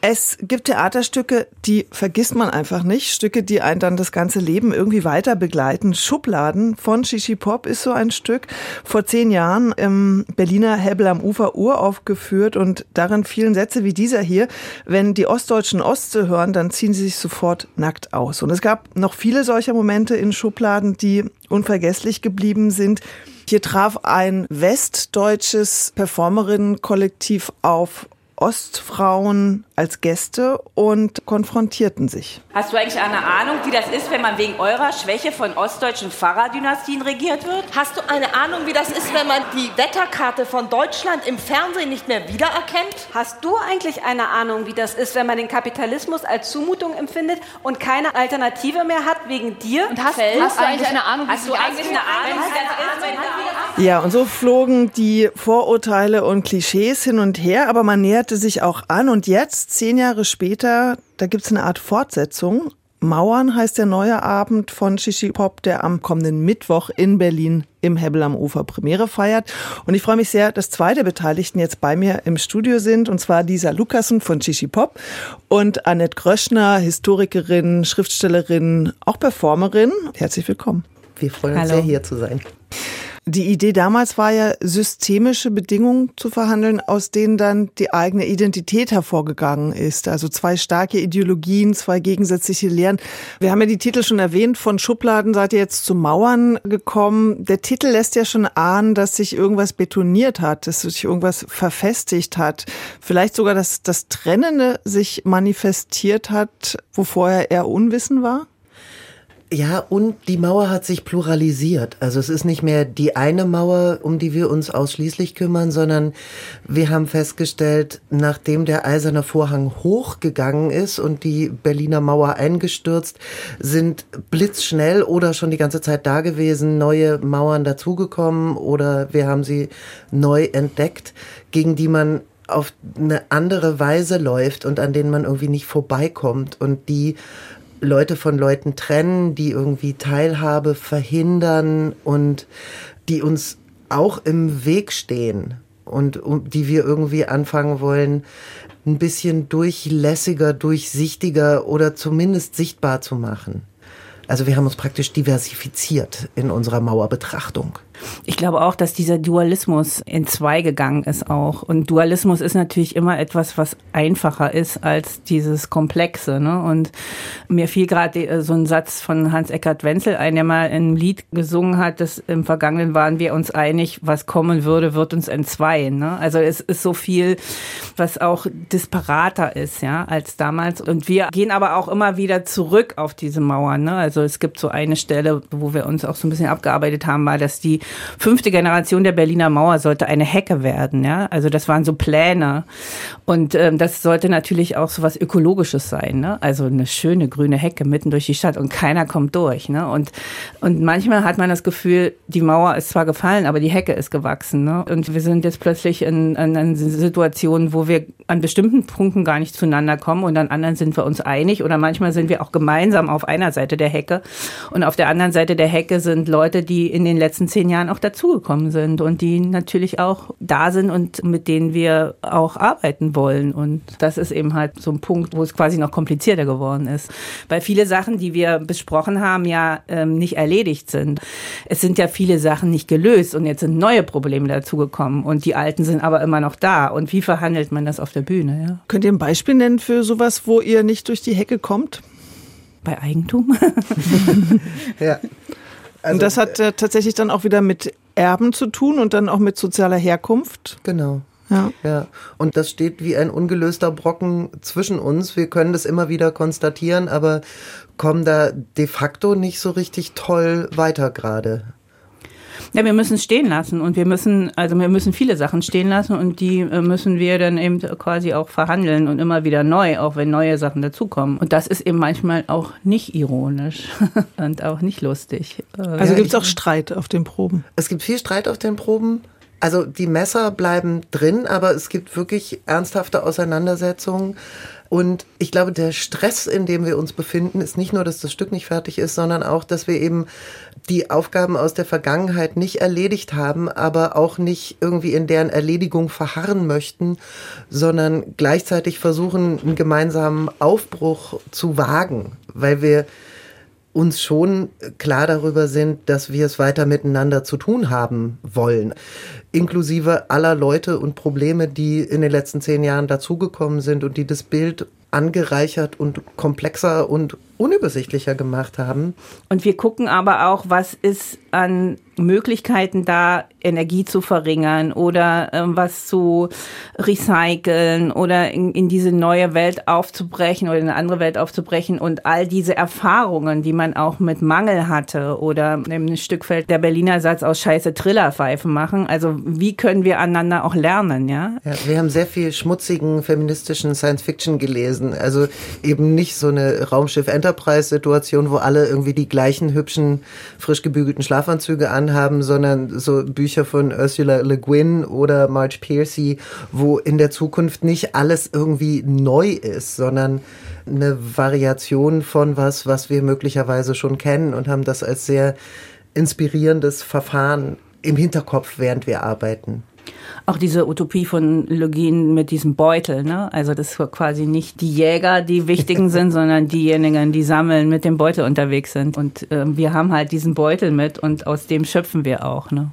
es gibt Theaterstücke, die vergisst man einfach nicht. Stücke, die einen dann das ganze Leben irgendwie weiter begleiten. Schubladen von Shishi Pop ist so ein Stück. Vor zehn Jahren im Berliner Hebel am Ufer uraufgeführt und darin fielen Sätze wie dieser hier. Wenn die Ostdeutschen Ostsee hören, dann ziehen sie sich sofort nackt aus. Und es gab noch viele solcher Momente in Schubladen, die unvergesslich geblieben sind. Hier traf ein westdeutsches Performerinnenkollektiv auf Ostfrauen als Gäste und konfrontierten sich. Hast du eigentlich eine Ahnung, wie das ist, wenn man wegen eurer Schwäche von ostdeutschen Pfarrerdynastien regiert wird? Hast du eine Ahnung, wie das ist, wenn man die Wetterkarte von Deutschland im Fernsehen nicht mehr wiedererkennt? Hast du eigentlich eine Ahnung, wie das ist, wenn man den Kapitalismus als Zumutung empfindet und keine Alternative mehr hat wegen dir? Und hast, hast du eigentlich eine Ahnung, wie hast du eigentlich eine Ahnung, wie das ist, wenn Ja, und so flogen die Vorurteile und Klischees hin und her, aber man näherte sich auch an und jetzt zehn Jahre später, da gibt es eine Art Fortsetzung. Mauern heißt der neue Abend von Shishi Pop, der am kommenden Mittwoch in Berlin im Hebel am Ufer Premiere feiert. Und ich freue mich sehr, dass zwei der Beteiligten jetzt bei mir im Studio sind, und zwar Lisa Lukassen von Shishi Pop und Annette Gröschner, Historikerin, Schriftstellerin, auch Performerin. Herzlich willkommen. Wir freuen uns Hallo. sehr, hier zu sein. Die Idee damals war ja, systemische Bedingungen zu verhandeln, aus denen dann die eigene Identität hervorgegangen ist. Also zwei starke Ideologien, zwei gegensätzliche Lehren. Wir haben ja die Titel schon erwähnt. Von Schubladen seid ihr jetzt zu Mauern gekommen. Der Titel lässt ja schon ahnen, dass sich irgendwas betoniert hat, dass sich irgendwas verfestigt hat. Vielleicht sogar, dass das Trennende sich manifestiert hat, wo vorher eher Unwissen war? Ja, und die Mauer hat sich pluralisiert. Also es ist nicht mehr die eine Mauer, um die wir uns ausschließlich kümmern, sondern wir haben festgestellt, nachdem der eiserne Vorhang hochgegangen ist und die Berliner Mauer eingestürzt, sind blitzschnell oder schon die ganze Zeit da gewesen neue Mauern dazugekommen oder wir haben sie neu entdeckt, gegen die man auf eine andere Weise läuft und an denen man irgendwie nicht vorbeikommt und die Leute von Leuten trennen, die irgendwie Teilhabe verhindern und die uns auch im Weg stehen und um, die wir irgendwie anfangen wollen, ein bisschen durchlässiger, durchsichtiger oder zumindest sichtbar zu machen. Also wir haben uns praktisch diversifiziert in unserer Mauerbetrachtung. Ich glaube auch, dass dieser Dualismus in zwei gegangen ist auch. Und Dualismus ist natürlich immer etwas, was einfacher ist als dieses Komplexe. Ne? Und mir fiel gerade äh, so ein Satz von Hans-Eckart Wenzel ein, der mal ein Lied gesungen hat, dass im Vergangenen waren wir uns einig, was kommen würde, wird uns entzweien. Ne? Also es ist so viel, was auch disparater ist, ja, als damals. Und wir gehen aber auch immer wieder zurück auf diese Mauern. Ne? Also es gibt so eine Stelle, wo wir uns auch so ein bisschen abgearbeitet haben, war, dass die fünfte Generation der Berliner Mauer sollte eine Hecke werden. Ja, also das waren so Pläne und ähm, das sollte natürlich auch so was Ökologisches sein. Ne? Also eine schöne grüne Hecke mitten durch die Stadt und keiner kommt durch. Ne? Und und manchmal hat man das Gefühl, die Mauer ist zwar gefallen, aber die Hecke ist gewachsen. Ne? Und wir sind jetzt plötzlich in, in, in Situationen, wo wir an bestimmten Punkten gar nicht zueinander kommen und an anderen sind wir uns einig oder manchmal sind wir auch gemeinsam auf einer Seite der Hecke und auf der anderen Seite der Hecke sind Leute, die in den letzten zehn Jahren auch dazugekommen sind und die natürlich auch da sind und mit denen wir auch arbeiten wollen. Und das ist eben halt so ein Punkt, wo es quasi noch komplizierter geworden ist. Weil viele Sachen, die wir besprochen haben, ja ähm, nicht erledigt sind. Es sind ja viele Sachen nicht gelöst und jetzt sind neue Probleme dazugekommen und die alten sind aber immer noch da. Und wie verhandelt man das auf der Bühne? Ja? Könnt ihr ein Beispiel nennen für sowas, wo ihr nicht durch die Hecke kommt? Bei Eigentum? ja. Also, und das hat äh, tatsächlich dann auch wieder mit Erben zu tun und dann auch mit sozialer Herkunft. Genau. Ja. ja. Und das steht wie ein ungelöster Brocken zwischen uns. Wir können das immer wieder konstatieren, aber kommen da de facto nicht so richtig toll weiter gerade. Ja, wir müssen es stehen lassen und wir müssen, also wir müssen viele Sachen stehen lassen und die äh, müssen wir dann eben quasi auch verhandeln und immer wieder neu, auch wenn neue Sachen dazukommen. Und das ist eben manchmal auch nicht ironisch und auch nicht lustig. Also ja, gibt es auch Streit auf den Proben? Es gibt viel Streit auf den Proben. Also die Messer bleiben drin, aber es gibt wirklich ernsthafte Auseinandersetzungen. Und ich glaube, der Stress, in dem wir uns befinden, ist nicht nur, dass das Stück nicht fertig ist, sondern auch, dass wir eben die Aufgaben aus der Vergangenheit nicht erledigt haben, aber auch nicht irgendwie in deren Erledigung verharren möchten, sondern gleichzeitig versuchen, einen gemeinsamen Aufbruch zu wagen, weil wir uns schon klar darüber sind, dass wir es weiter miteinander zu tun haben wollen. Inklusive aller Leute und Probleme, die in den letzten zehn Jahren dazugekommen sind und die das Bild angereichert und komplexer und unübersichtlicher gemacht haben. Und wir gucken aber auch, was ist an Möglichkeiten da, Energie zu verringern oder äh, was zu recyceln oder in, in diese neue Welt aufzubrechen oder in eine andere Welt aufzubrechen und all diese Erfahrungen, die man auch mit Mangel hatte oder im Stückfeld der Berliner Satz aus Scheiße Trillerpfeife machen. Also wie können wir aneinander auch lernen, ja? ja? Wir haben sehr viel schmutzigen feministischen Science Fiction gelesen. Also eben nicht so eine Raumschiff Enterprise Situation, wo alle irgendwie die gleichen hübschen, frisch gebügelten Schlafanzüge anhaben, sondern so Bücher von Ursula Le Guin oder Marge Piercy, wo in der Zukunft nicht alles irgendwie neu ist, sondern eine Variation von was, was wir möglicherweise schon kennen und haben das als sehr inspirierendes Verfahren im Hinterkopf, während wir arbeiten. Auch diese Utopie von Login mit diesem Beutel, ne? Also das ist quasi nicht die Jäger, die wichtigen sind, sondern diejenigen, die sammeln, mit dem Beutel unterwegs sind. Und äh, wir haben halt diesen Beutel mit und aus dem schöpfen wir auch, ne?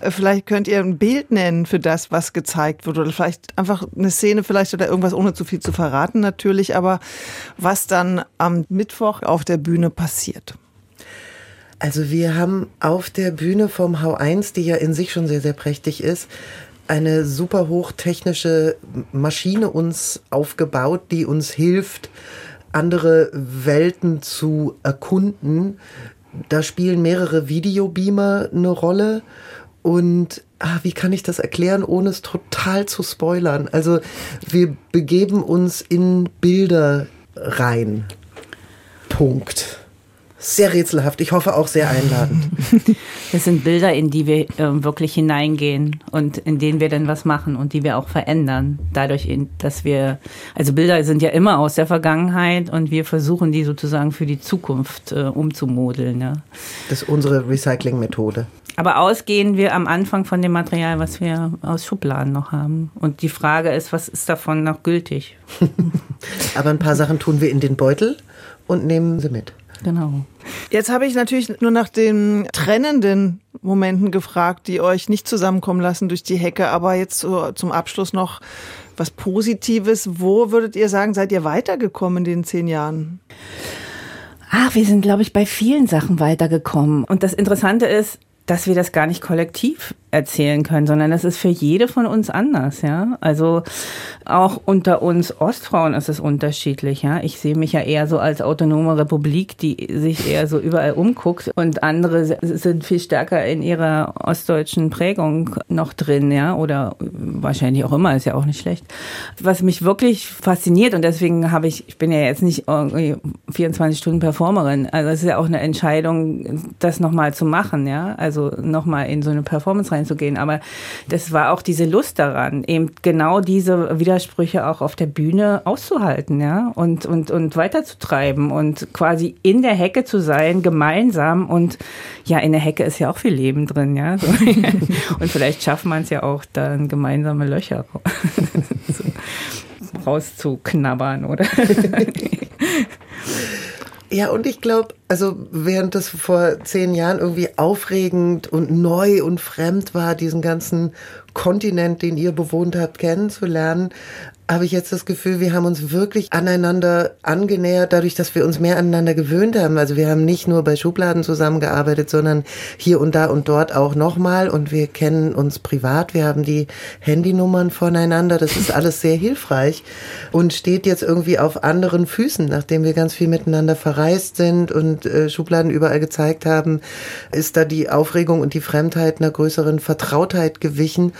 Äh, vielleicht könnt ihr ein Bild nennen für das, was gezeigt wird. Oder vielleicht einfach eine Szene vielleicht oder irgendwas, ohne zu viel zu verraten natürlich, aber was dann am Mittwoch auf der Bühne passiert. Also wir haben auf der Bühne vom H1, die ja in sich schon sehr, sehr prächtig ist, eine super hochtechnische Maschine uns aufgebaut, die uns hilft, andere Welten zu erkunden. Da spielen mehrere Videobeamer eine Rolle. Und ah, wie kann ich das erklären, ohne es total zu spoilern? Also wir begeben uns in Bilder rein. Punkt sehr rätselhaft. Ich hoffe auch sehr einladend. Es sind Bilder, in die wir äh, wirklich hineingehen und in denen wir dann was machen und die wir auch verändern. Dadurch, dass wir, also Bilder sind ja immer aus der Vergangenheit und wir versuchen die sozusagen für die Zukunft äh, umzumodeln. Ja. Das ist unsere Recycling-Methode. Aber ausgehen wir am Anfang von dem Material, was wir aus Schubladen noch haben. Und die Frage ist, was ist davon noch gültig? Aber ein paar Sachen tun wir in den Beutel und nehmen sie mit. Genau. Jetzt habe ich natürlich nur nach den trennenden Momenten gefragt, die euch nicht zusammenkommen lassen durch die Hecke, aber jetzt zum Abschluss noch was Positives. Wo würdet ihr sagen, seid ihr weitergekommen in den zehn Jahren? Ach, wir sind, glaube ich, bei vielen Sachen weitergekommen. Und das Interessante ist, dass wir das gar nicht kollektiv erzählen können, sondern das ist für jede von uns anders, ja. Also auch unter uns Ostfrauen ist es unterschiedlich, ja. Ich sehe mich ja eher so als autonome Republik, die sich eher so überall umguckt und andere sind viel stärker in ihrer ostdeutschen Prägung noch drin, ja, oder wahrscheinlich auch immer, ist ja auch nicht schlecht. Was mich wirklich fasziniert und deswegen habe ich, ich bin ja jetzt nicht irgendwie 24 Stunden Performerin, also es ist ja auch eine Entscheidung, das nochmal zu machen, ja, also nochmal in so eine Performance rein reinzugehen. Aber das war auch diese Lust daran, eben genau diese Widersprüche auch auf der Bühne auszuhalten, ja, und, und, und weiterzutreiben und quasi in der Hecke zu sein, gemeinsam. Und ja, in der Hecke ist ja auch viel Leben drin, ja. und vielleicht schafft man es ja auch, dann gemeinsame Löcher rauszuknabbern, oder? Ja, und ich glaube, also während das vor zehn Jahren irgendwie aufregend und neu und fremd war, diesen ganzen Kontinent, den ihr bewohnt habt, kennenzulernen, habe ich jetzt das Gefühl, wir haben uns wirklich aneinander angenähert, dadurch, dass wir uns mehr aneinander gewöhnt haben. Also wir haben nicht nur bei Schubladen zusammengearbeitet, sondern hier und da und dort auch nochmal und wir kennen uns privat. Wir haben die Handynummern voneinander. Das ist alles sehr hilfreich und steht jetzt irgendwie auf anderen Füßen, nachdem wir ganz viel miteinander verreist sind und äh, Schubladen überall gezeigt haben, ist da die Aufregung und die Fremdheit einer größeren Vertrautheit gewichen.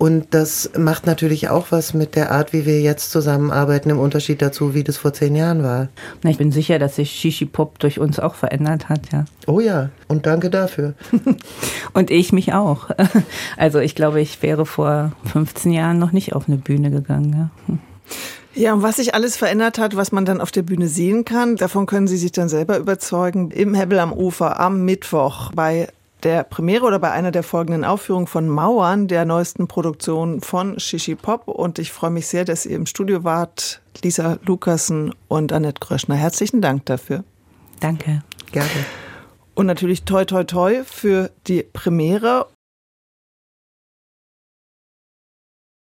Und das macht natürlich auch was mit der Art, wie wir jetzt zusammenarbeiten, im Unterschied dazu, wie das vor zehn Jahren war. Na, ich bin sicher, dass sich Shishi Pop durch uns auch verändert hat, ja. Oh ja, und danke dafür. und ich mich auch. Also ich glaube, ich wäre vor 15 Jahren noch nicht auf eine Bühne gegangen. Ja. Ja, und was sich alles verändert hat, was man dann auf der Bühne sehen kann, davon können Sie sich dann selber überzeugen. Im Hebbel am Ufer am Mittwoch bei der Premiere oder bei einer der folgenden Aufführungen von Mauern, der neuesten Produktion von Shishi Pop. Und ich freue mich sehr, dass ihr im Studio wart, Lisa Lukassen und Annette Gröschner. Herzlichen Dank dafür. Danke. Gerne. Und natürlich toi toi toi für die Premiere